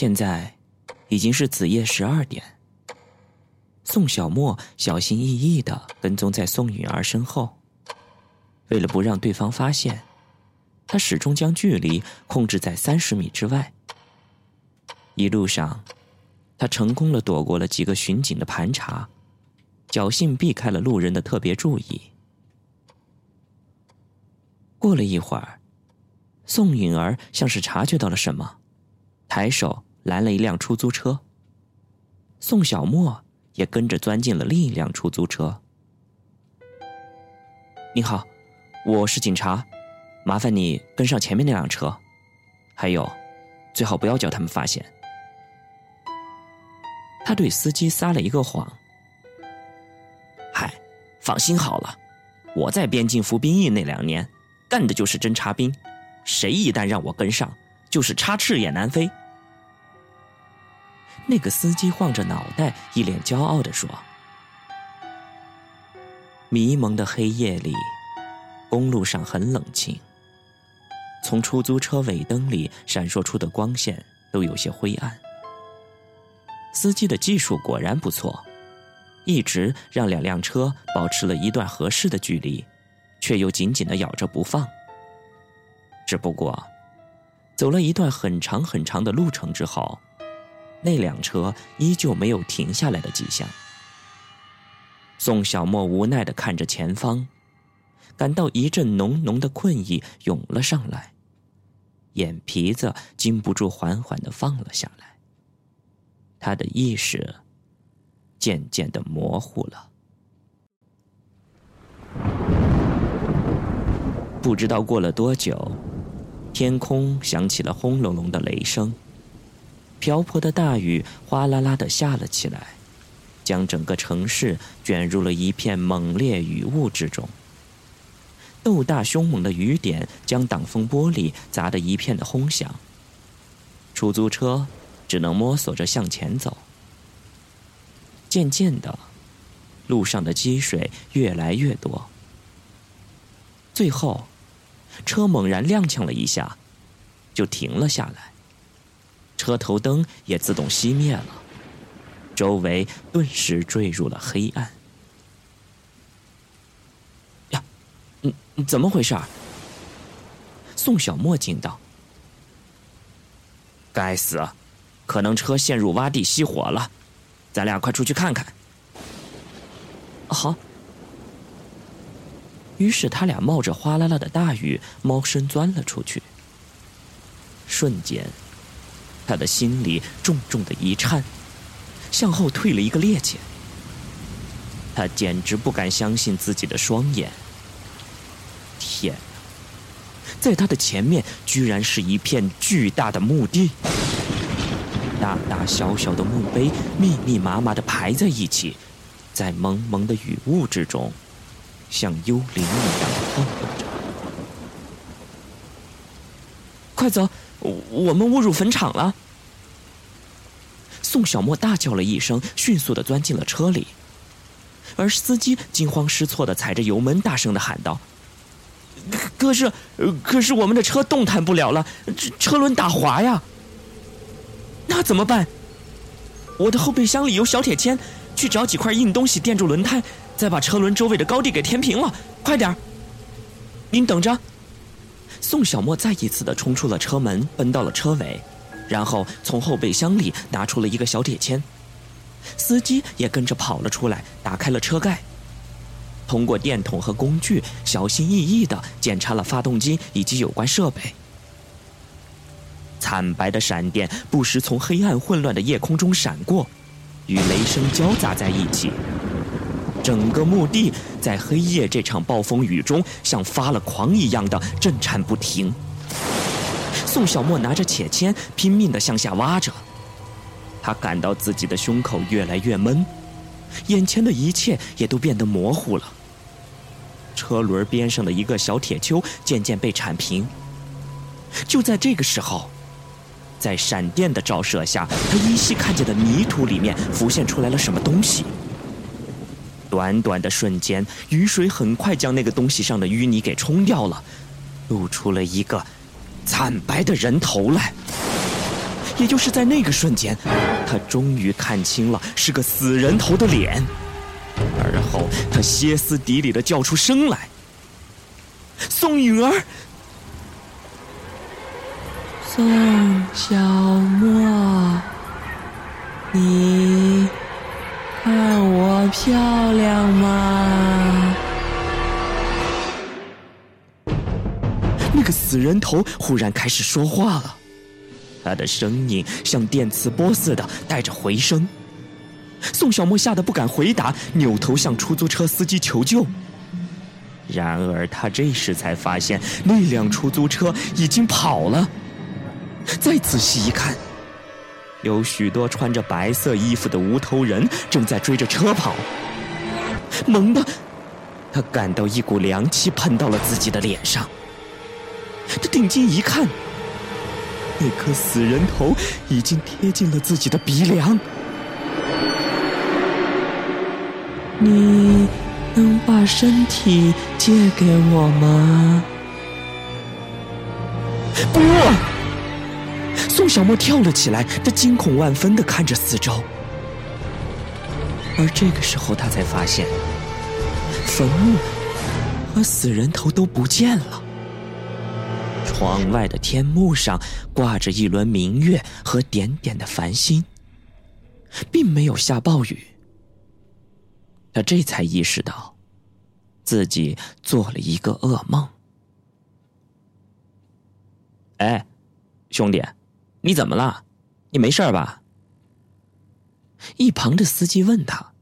现在已经是子夜十二点。宋小沫小心翼翼的跟踪在宋允儿身后，为了不让对方发现，他始终将距离控制在三十米之外。一路上，他成功的躲过了几个巡警的盘查，侥幸避开了路人的特别注意。过了一会儿，宋允儿像是察觉到了什么，抬手拦了一辆出租车。宋小沫。也跟着钻进了另一辆出租车。你好，我是警察，麻烦你跟上前面那辆车，还有，最好不要叫他们发现。他对司机撒了一个谎。嗨，放心好了，我在边境服兵役那两年，干的就是侦察兵，谁一旦让我跟上，就是插翅也难飞。那个司机晃着脑袋，一脸骄傲的说：“迷蒙的黑夜里，公路上很冷清。从出租车尾灯里闪烁出的光线都有些灰暗。司机的技术果然不错，一直让两辆车保持了一段合适的距离，却又紧紧的咬着不放。只不过，走了一段很长很长的路程之后。”那辆车依旧没有停下来的迹象。宋小沫无奈的看着前方，感到一阵浓浓的困意涌了上来，眼皮子禁不住缓缓的放了下来。他的意识渐渐的模糊了。不知道过了多久，天空响起了轰隆隆的雷声。瓢泼的大雨哗啦啦的下了起来，将整个城市卷入了一片猛烈雨雾之中。豆大凶猛的雨点将挡风玻璃砸得一片的轰响。出租车只能摸索着向前走。渐渐的，路上的积水越来越多。最后，车猛然踉跄了一下，就停了下来。车头灯也自动熄灭了，周围顿时坠入了黑暗。呀，嗯，怎么回事？宋小莫惊道：“该死，可能车陷入洼地熄火了，咱俩快出去看看。”好。于是他俩冒着哗啦啦的大雨，猫身钻了出去。瞬间。他的心里重重的一颤，向后退了一个趔趄。他简直不敢相信自己的双眼。天在他的前面居然是一片巨大的墓地，大大小小的墓碑密密麻麻的排在一起，在蒙蒙的雨雾之中，像幽灵一样晃动着。快走！我们误入坟场了！宋小沫大叫了一声，迅速的钻进了车里，而司机惊慌失措的踩着油门，大声的喊道：“可是，可是我们的车动弹不了了，车车轮打滑呀！那怎么办？我的后备箱里有小铁签，去找几块硬东西垫住轮胎，再把车轮周围的高地给填平了。快点您等着！”宋小沫再一次的冲出了车门，奔到了车尾，然后从后备箱里拿出了一个小铁签。司机也跟着跑了出来，打开了车盖，通过电筒和工具，小心翼翼的检查了发动机以及有关设备。惨白的闪电不时从黑暗混乱的夜空中闪过，与雷声交杂在一起。整个墓地在黑夜这场暴风雨中，像发了狂一样的震颤不停。宋小沫拿着铁签，拼命的向下挖着。他感到自己的胸口越来越闷，眼前的一切也都变得模糊了。车轮边上的一个小铁丘渐渐被铲平。就在这个时候，在闪电的照射下，他依稀看见的泥土里面浮现出来了什么东西。短短的瞬间，雨水很快将那个东西上的淤泥给冲掉了，露出了一个惨白的人头来。也就是在那个瞬间，他终于看清了是个死人头的脸，而后他歇斯底里的叫出声来：“宋允儿，宋小沫，你看我漂亮吗？”那个死人头忽然开始说话了。他的声音像电磁波似的带着回声，宋小沫吓得不敢回答，扭头向出租车司机求救。然而他这时才发现，那辆出租车已经跑了。再仔细一看，有许多穿着白色衣服的无头人正在追着车跑。猛地，他感到一股凉气喷到了自己的脸上。他定睛一看。那颗死人头已经贴近了自己的鼻梁。你能把身体借给我吗？不！小莫跳了起来，他惊恐万分的看着四周。而这个时候，他才发现，坟墓和死人头都不见了。窗外的天幕上挂着一轮明月和点点的繁星，并没有下暴雨。他这才意识到，自己做了一个噩梦。哎，兄弟，你怎么了？你没事吧？一旁的司机问他。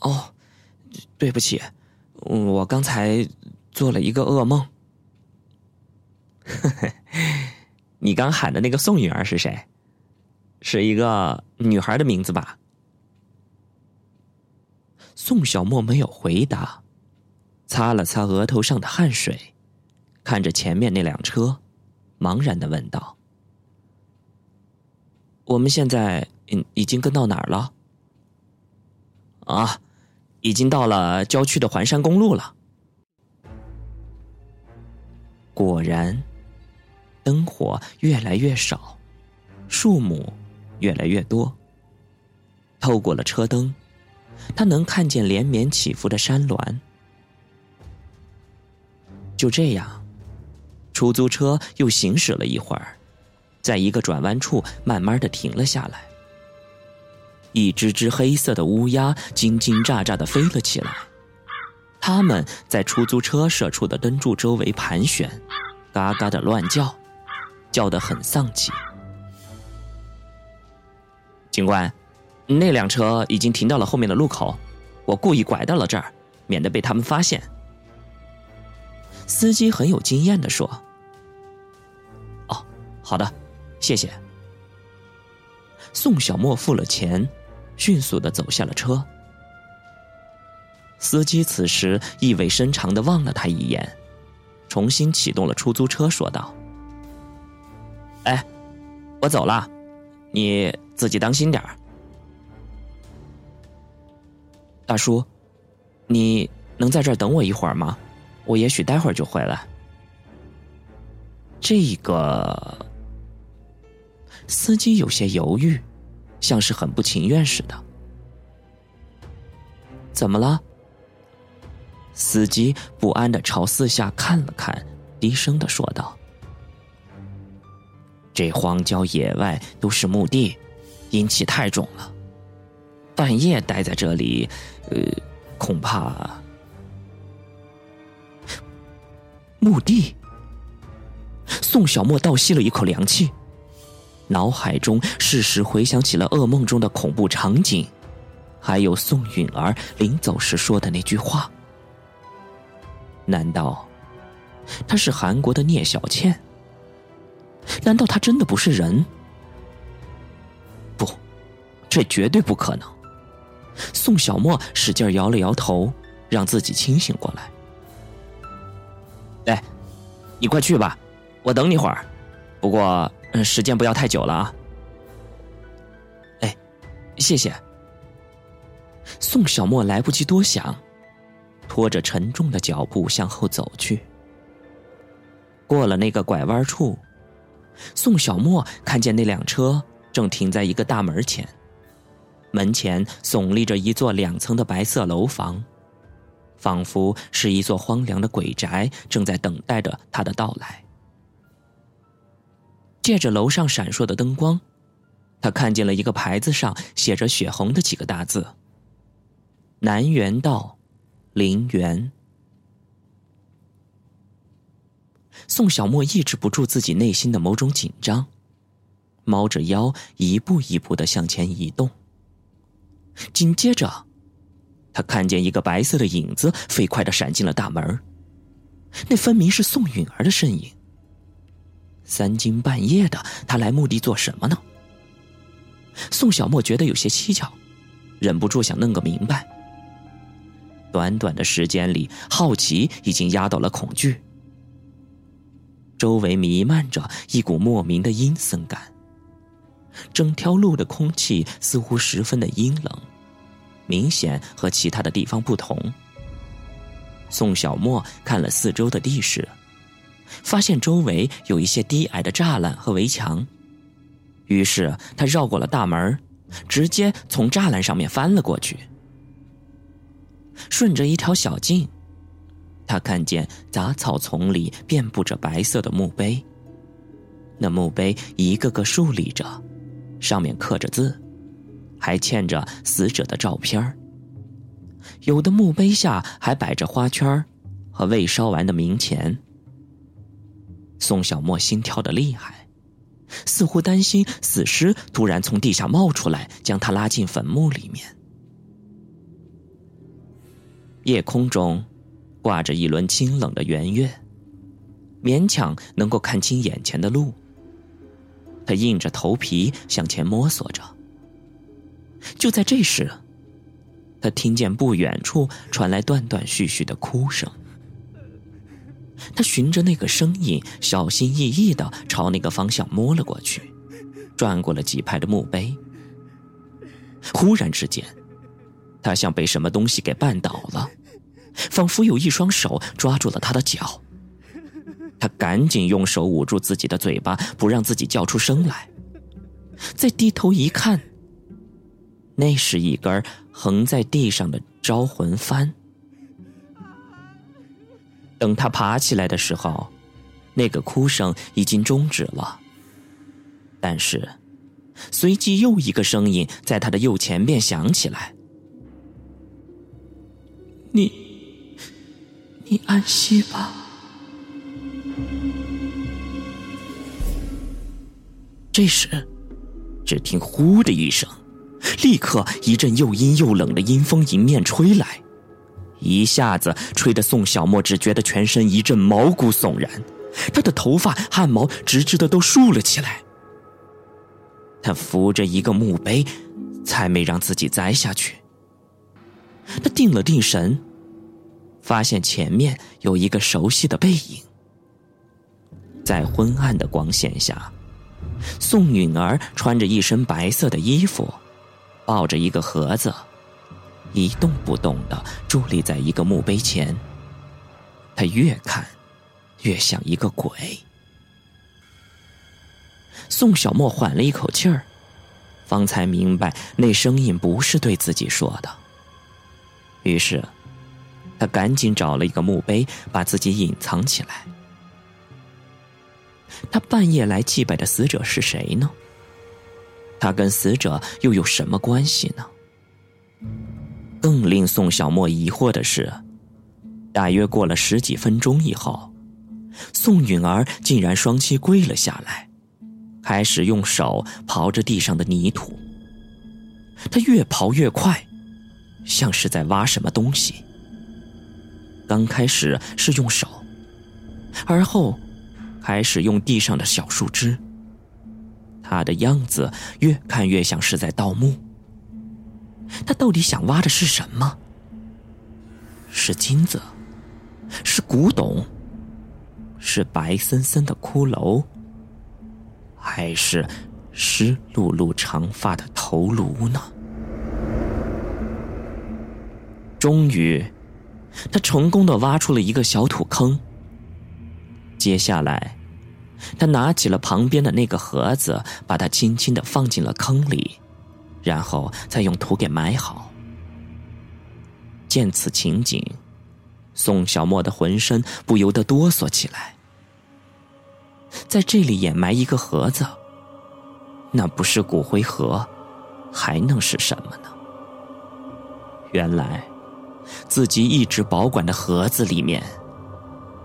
哦，对不起，我刚才做了一个噩梦。你刚喊的那个宋女儿是谁？是一个女孩的名字吧？宋小沫没有回答，擦了擦额头上的汗水，看着前面那辆车，茫然的问道：“我们现在已已经跟到哪儿了？”啊，已经到了郊区的环山公路了。果然。灯火越来越少，树木越来越多。透过了车灯，他能看见连绵起伏的山峦。就这样，出租车又行驶了一会儿，在一个转弯处慢慢的停了下来。一只只黑色的乌鸦惊惊乍乍的飞了起来，它们在出租车射出的灯柱周围盘旋，嘎嘎的乱叫。叫得很丧气。警官，那辆车已经停到了后面的路口，我故意拐到了这儿，免得被他们发现。司机很有经验的说：“哦，好的，谢谢。”宋小沫付了钱，迅速的走下了车。司机此时意味深长的望了他一眼，重新启动了出租车，说道。哎，我走了，你自己当心点儿。大叔，你能在这儿等我一会儿吗？我也许待会儿就回来。这个司机有些犹豫，像是很不情愿似的。怎么了？司机不安的朝四下看了看，低声的说道。这荒郊野外都是墓地，阴气太重了。半夜待在这里，呃，恐怕……墓地。宋小沫倒吸了一口凉气，脑海中适时回想起了噩梦中的恐怖场景，还有宋允儿临走时说的那句话。难道她是韩国的聂小倩？难道他真的不是人？不，这绝对不可能。宋小沫使劲摇了摇头，让自己清醒过来。你快去吧，我等你会儿。不过，时间不要太久了啊。哎，谢谢。宋小沫来不及多想，拖着沉重的脚步向后走去。过了那个拐弯处。宋小沫看见那辆车正停在一个大门前，门前耸立着一座两层的白色楼房，仿佛是一座荒凉的鬼宅，正在等待着他的到来。借着楼上闪烁的灯光，他看见了一个牌子上写着血红的几个大字：“南园道，陵园。”宋小沫抑制不住自己内心的某种紧张，猫着腰一步一步的向前移动。紧接着，他看见一个白色的影子飞快的闪进了大门，那分明是宋允儿的身影。三更半夜的，他来墓地做什么呢？宋小沫觉得有些蹊跷，忍不住想弄个明白。短短的时间里，好奇已经压倒了恐惧。周围弥漫着一股莫名的阴森感，整条路的空气似乎十分的阴冷，明显和其他的地方不同。宋小沫看了四周的地势。发现周围有一些低矮的栅栏和围墙，于是他绕过了大门，直接从栅栏上面翻了过去。顺着一条小径，他看见杂草丛里遍布着白色的墓碑，那墓碑一个个竖立着，上面刻着字，还嵌着死者的照片有的墓碑下还摆着花圈和未烧完的冥钱。宋小沫心跳的厉害，似乎担心死尸突然从地下冒出来，将他拉进坟墓里面。夜空中挂着一轮清冷的圆月，勉强能够看清眼前的路。他硬着头皮向前摸索着。就在这时，他听见不远处传来断断续续的哭声。他循着那个声音，小心翼翼的朝那个方向摸了过去，转过了几排的墓碑。忽然之间，他像被什么东西给绊倒了，仿佛有一双手抓住了他的脚。他赶紧用手捂住自己的嘴巴，不让自己叫出声来。再低头一看，那是一根横在地上的招魂幡。等他爬起来的时候，那个哭声已经终止了。但是，随即又一个声音在他的右前边响起来：“你，你安息吧。”这时，只听“呼”的一声，立刻一阵又阴又冷的阴风迎面吹来。一下子吹得宋小沫只觉得全身一阵毛骨悚然，他的头发汗毛直直的都竖了起来。他扶着一个墓碑，才没让自己栽下去。他定了定神，发现前面有一个熟悉的背影。在昏暗的光线下，宋允儿穿着一身白色的衣服，抱着一个盒子。一动不动的伫立在一个墓碑前，他越看越像一个鬼。宋小沫缓了一口气儿，方才明白那声音不是对自己说的。于是，他赶紧找了一个墓碑，把自己隐藏起来。他半夜来祭拜的死者是谁呢？他跟死者又有什么关系呢？更令宋小沫疑惑的是，大约过了十几分钟以后，宋允儿竟然双膝跪了下来，开始用手刨着地上的泥土。他越刨越快，像是在挖什么东西。刚开始是用手，而后开始用地上的小树枝。他的样子越看越像是在盗墓。他到底想挖的是什么？是金子，是古董，是白森森的骷髅，还是湿漉漉长发的头颅呢？终于，他成功的挖出了一个小土坑。接下来，他拿起了旁边的那个盒子，把它轻轻的放进了坑里，然后再用土给埋好。见此情景，宋小沫的浑身不由得哆嗦起来。在这里掩埋一个盒子，那不是骨灰盒，还能是什么呢？原来，自己一直保管的盒子里面，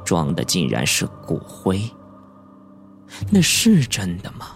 装的竟然是骨灰。那是真的吗？